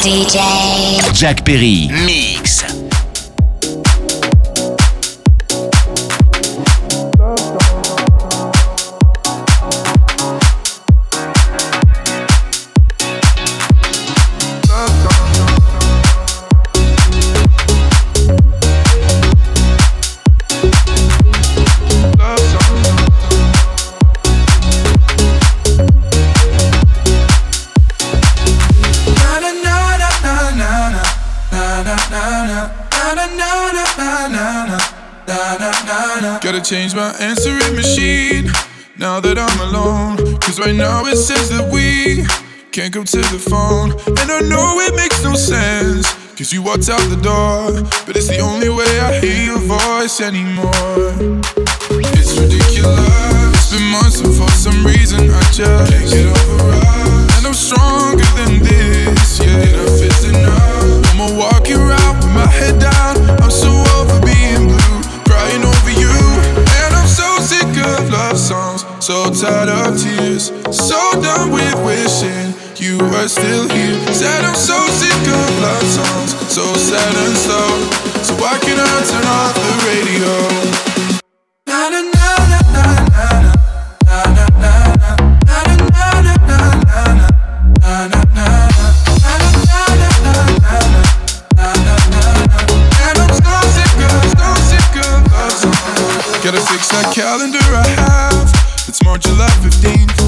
DJ Jack Perry. Mix. change my answering machine now that I'm alone. Cause right now it says that we can't go to the phone. And I know it makes no sense. Cause you walked out the door. But it's the only way I hear your voice anymore. It's ridiculous. It's been months and for some reason I just can't get over us. And I'm stronger than this. Yeah, enough is enough. I'm walking around with my head down. So tired of tears, so done with wishing you were still here. Said I'm so sick of love songs, so sad and slow. So why can I turn off the radio? Na na na na na na na na na na na na na na na na na na na na Got a six-night calendar, I Georgia Love 15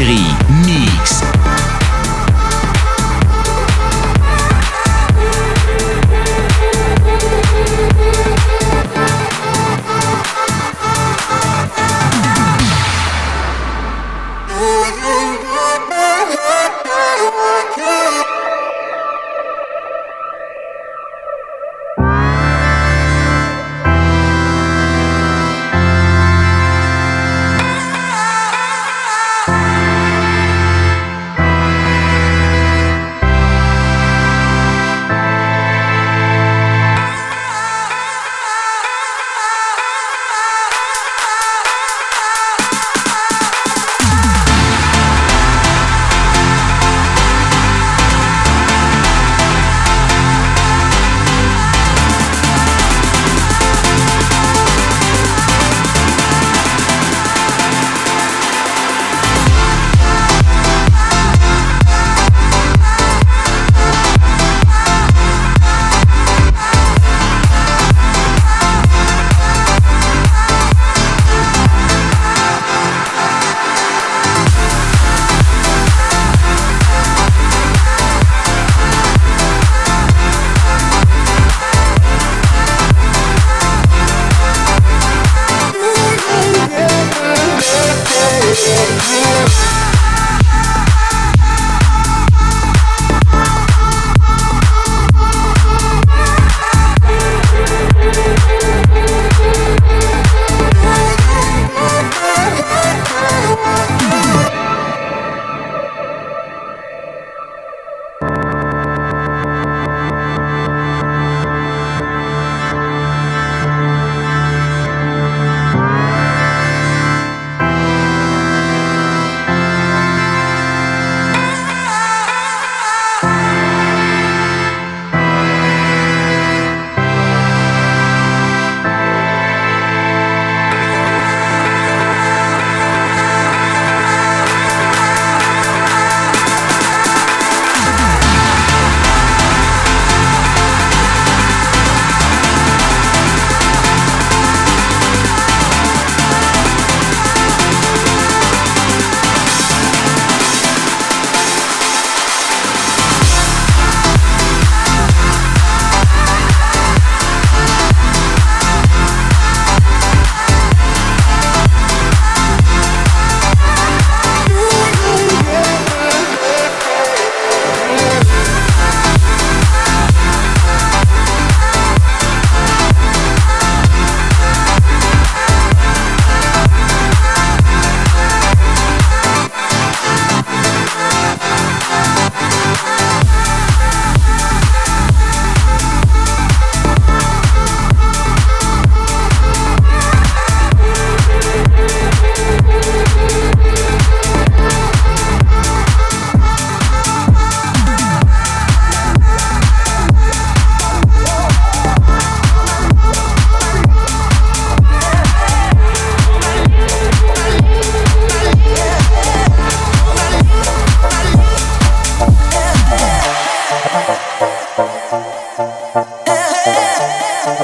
Perry, Mix.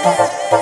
Thank.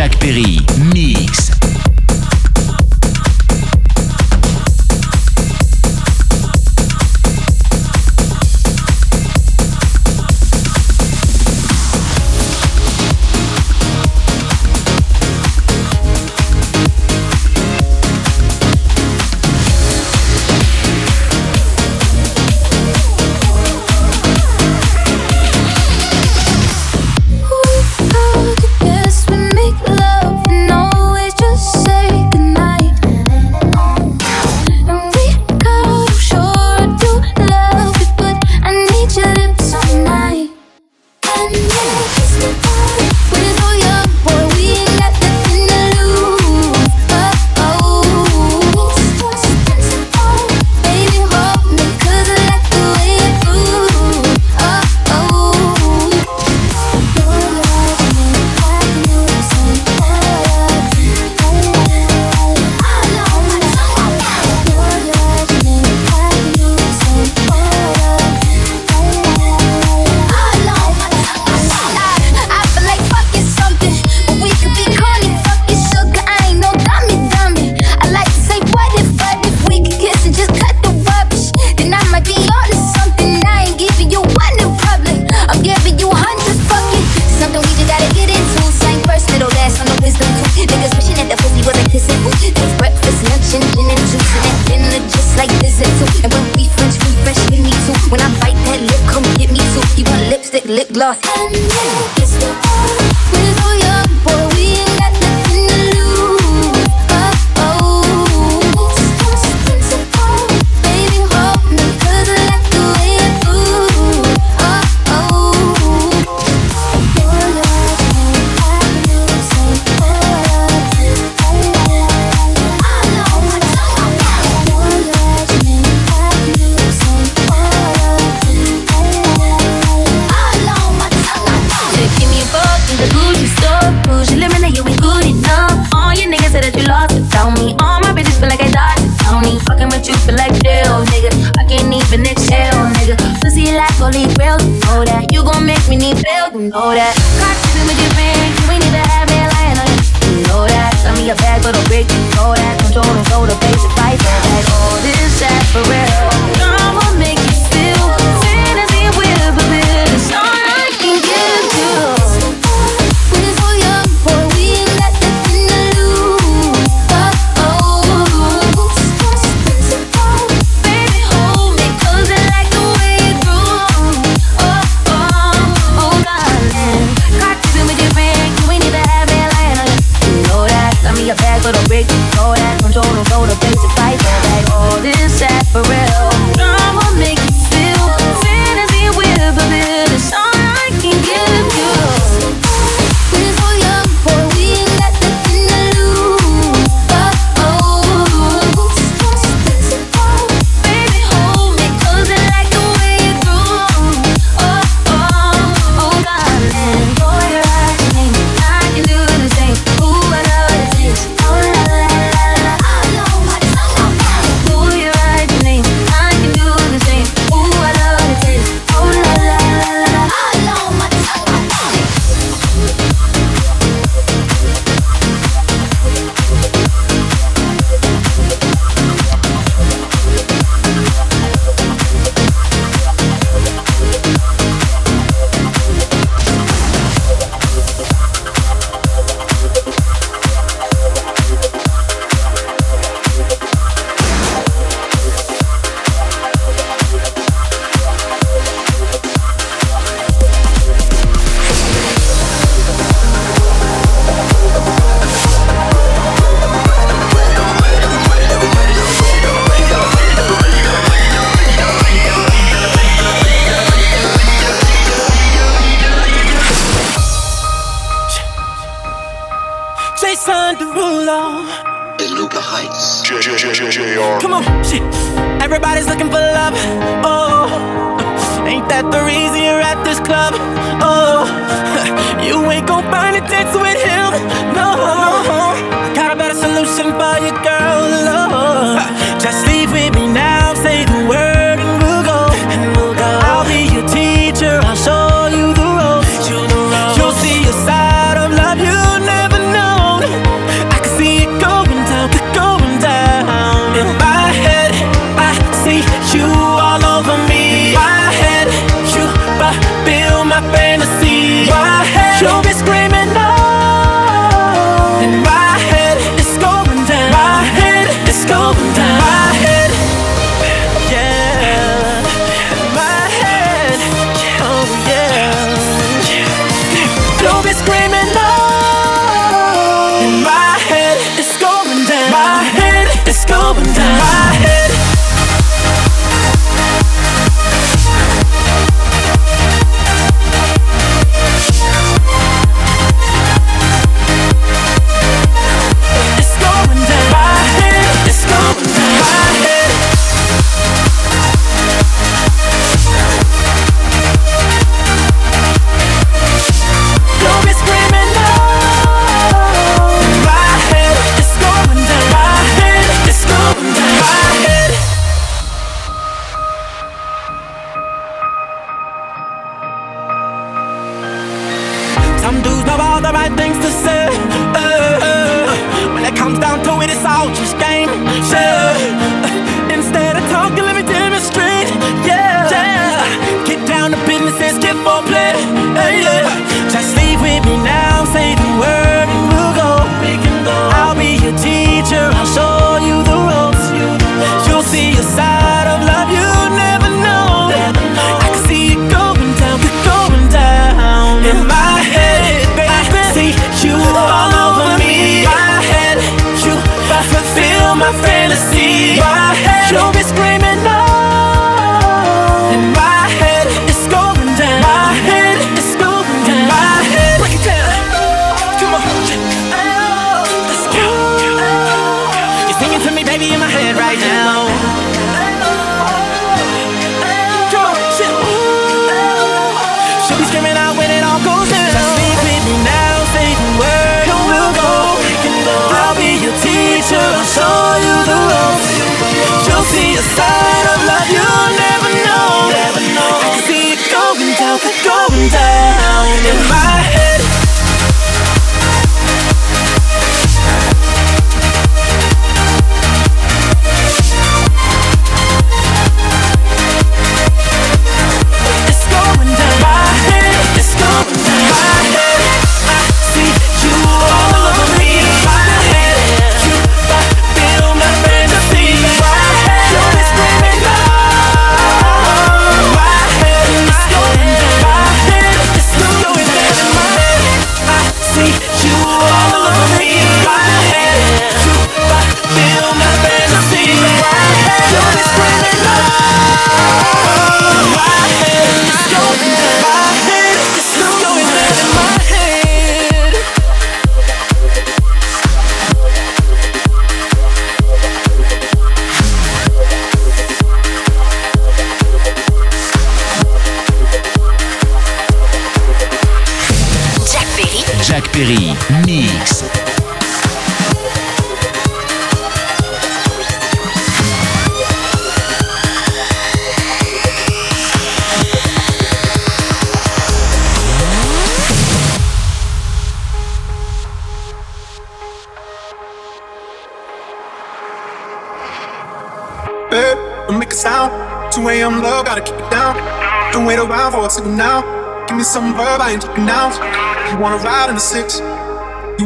Jacques Perry. Mix.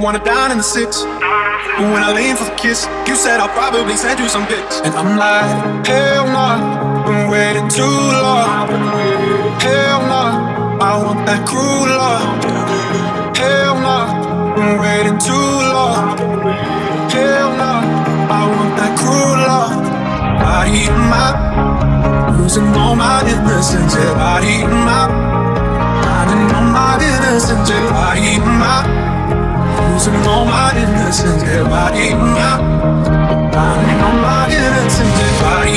wanna dine in the six. But when I lean for the kiss, you said I'll probably send you some pics. And I'm like, hell no, been waiting too long. Hell no, I want that cruel love. Hell no, been waiting too long. Hell no, I want that cruel love. Body in my, losing all my innocence. Yeah, body in my, finding all my innocence. Yeah, body in my losing all my innocence. Am I eating out? I'm my innocence. Am I